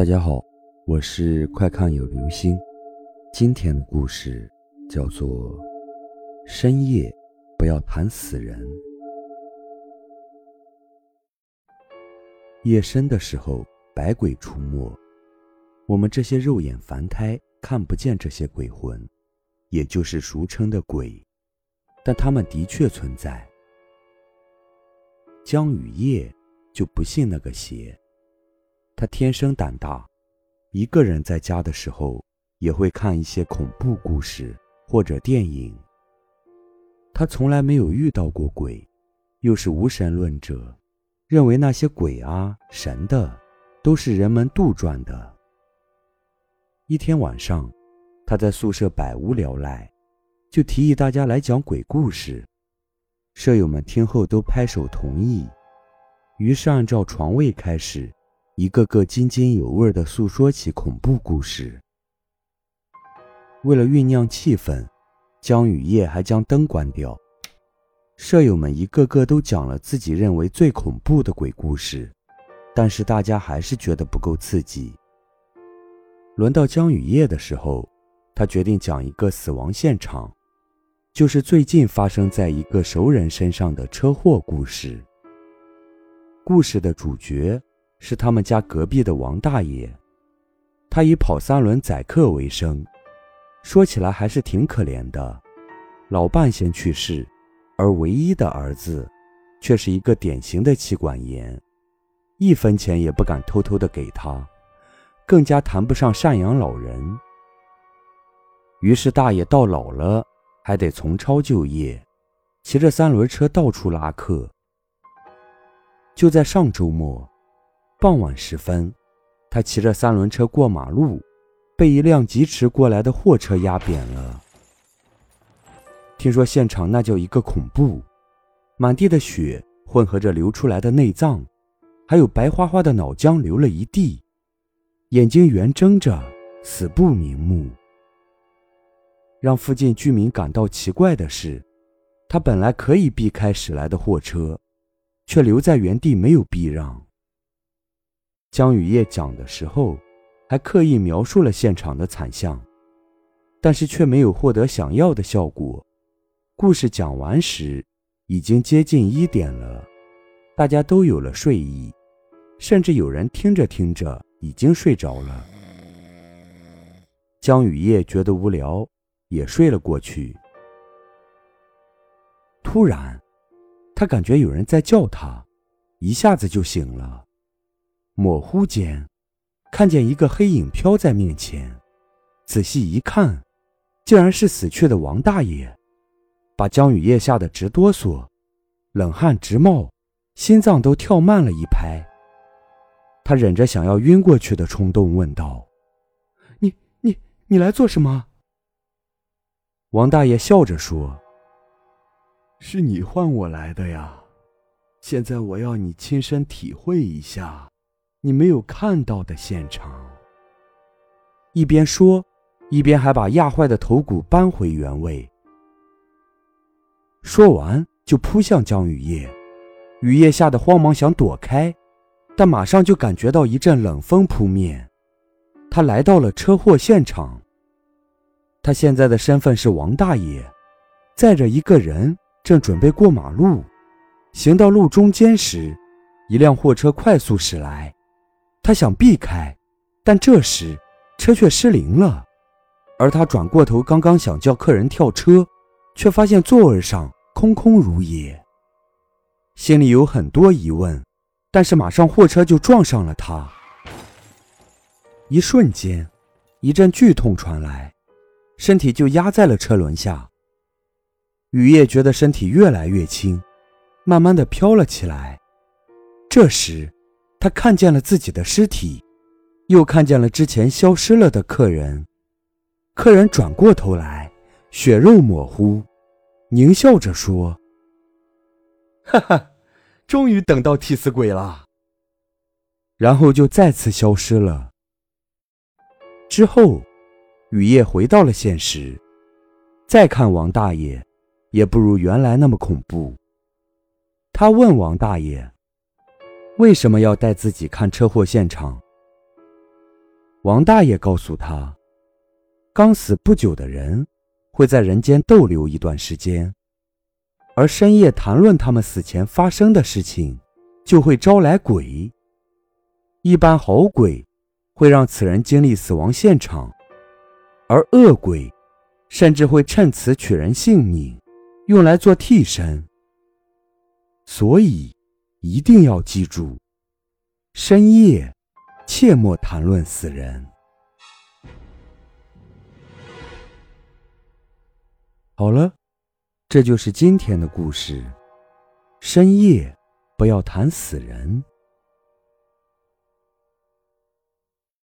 大家好，我是快看有流星。今天的故事叫做《深夜不要谈死人》。夜深的时候，百鬼出没，我们这些肉眼凡胎看不见这些鬼魂，也就是俗称的鬼，但他们的确存在。江雨夜就不信那个邪。他天生胆大，一个人在家的时候也会看一些恐怖故事或者电影。他从来没有遇到过鬼，又是无神论者，认为那些鬼啊神的都是人们杜撰的。一天晚上，他在宿舍百无聊赖，就提议大家来讲鬼故事。舍友们听后都拍手同意，于是按照床位开始。一个个津津有味地诉说起恐怖故事。为了酝酿气氛，江雨夜还将灯关掉。舍友们一个个都讲了自己认为最恐怖的鬼故事，但是大家还是觉得不够刺激。轮到江雨夜的时候，他决定讲一个死亡现场，就是最近发生在一个熟人身上的车祸故事。故事的主角。是他们家隔壁的王大爷，他以跑三轮载客为生，说起来还是挺可怜的。老伴先去世，而唯一的儿子，却是一个典型的妻管严，一分钱也不敢偷偷的给他，更加谈不上赡养老人。于是大爷到老了，还得从超就业，骑着三轮车到处拉客。就在上周末。傍晚时分，他骑着三轮车过马路，被一辆疾驰过来的货车压扁了。听说现场那叫一个恐怖，满地的血混合着流出来的内脏，还有白花花的脑浆流了一地，眼睛圆睁着，死不瞑目。让附近居民感到奇怪的是，他本来可以避开驶来的货车，却留在原地没有避让。江雨夜讲的时候，还刻意描述了现场的惨象，但是却没有获得想要的效果。故事讲完时，已经接近一点了，大家都有了睡意，甚至有人听着听着已经睡着了。江雨夜觉得无聊，也睡了过去。突然，他感觉有人在叫他，一下子就醒了。模糊间，看见一个黑影飘在面前，仔细一看，竟然是死去的王大爷，把江雨夜吓得直哆嗦，冷汗直冒，心脏都跳慢了一拍。他忍着想要晕过去的冲动，问道：“你、你、你来做什么？”王大爷笑着说：“是你唤我来的呀，现在我要你亲身体会一下。”你没有看到的现场。一边说，一边还把压坏的头骨搬回原位。说完，就扑向江雨夜。雨夜吓得慌忙想躲开，但马上就感觉到一阵冷风扑面。他来到了车祸现场。他现在的身份是王大爷，载着一个人，正准备过马路。行到路中间时，一辆货车快速驶来。他想避开，但这时车却失灵了，而他转过头，刚刚想叫客人跳车，却发现座位上空空如也。心里有很多疑问，但是马上货车就撞上了他。一瞬间，一阵剧痛传来，身体就压在了车轮下。雨夜觉得身体越来越轻，慢慢的飘了起来。这时。他看见了自己的尸体，又看见了之前消失了的客人。客人转过头来，血肉模糊，狞笑着说：“哈哈，终于等到替死鬼了。”然后就再次消失了。之后，雨夜回到了现实，再看王大爷，也不如原来那么恐怖。他问王大爷。为什么要带自己看车祸现场？王大爷告诉他，刚死不久的人会在人间逗留一段时间，而深夜谈论他们死前发生的事情，就会招来鬼。一般好鬼会让此人经历死亡现场，而恶鬼甚至会趁此取人性命，用来做替身。所以一定要记住，深夜切莫谈论死人。好了，这就是今天的故事。深夜不要谈死人。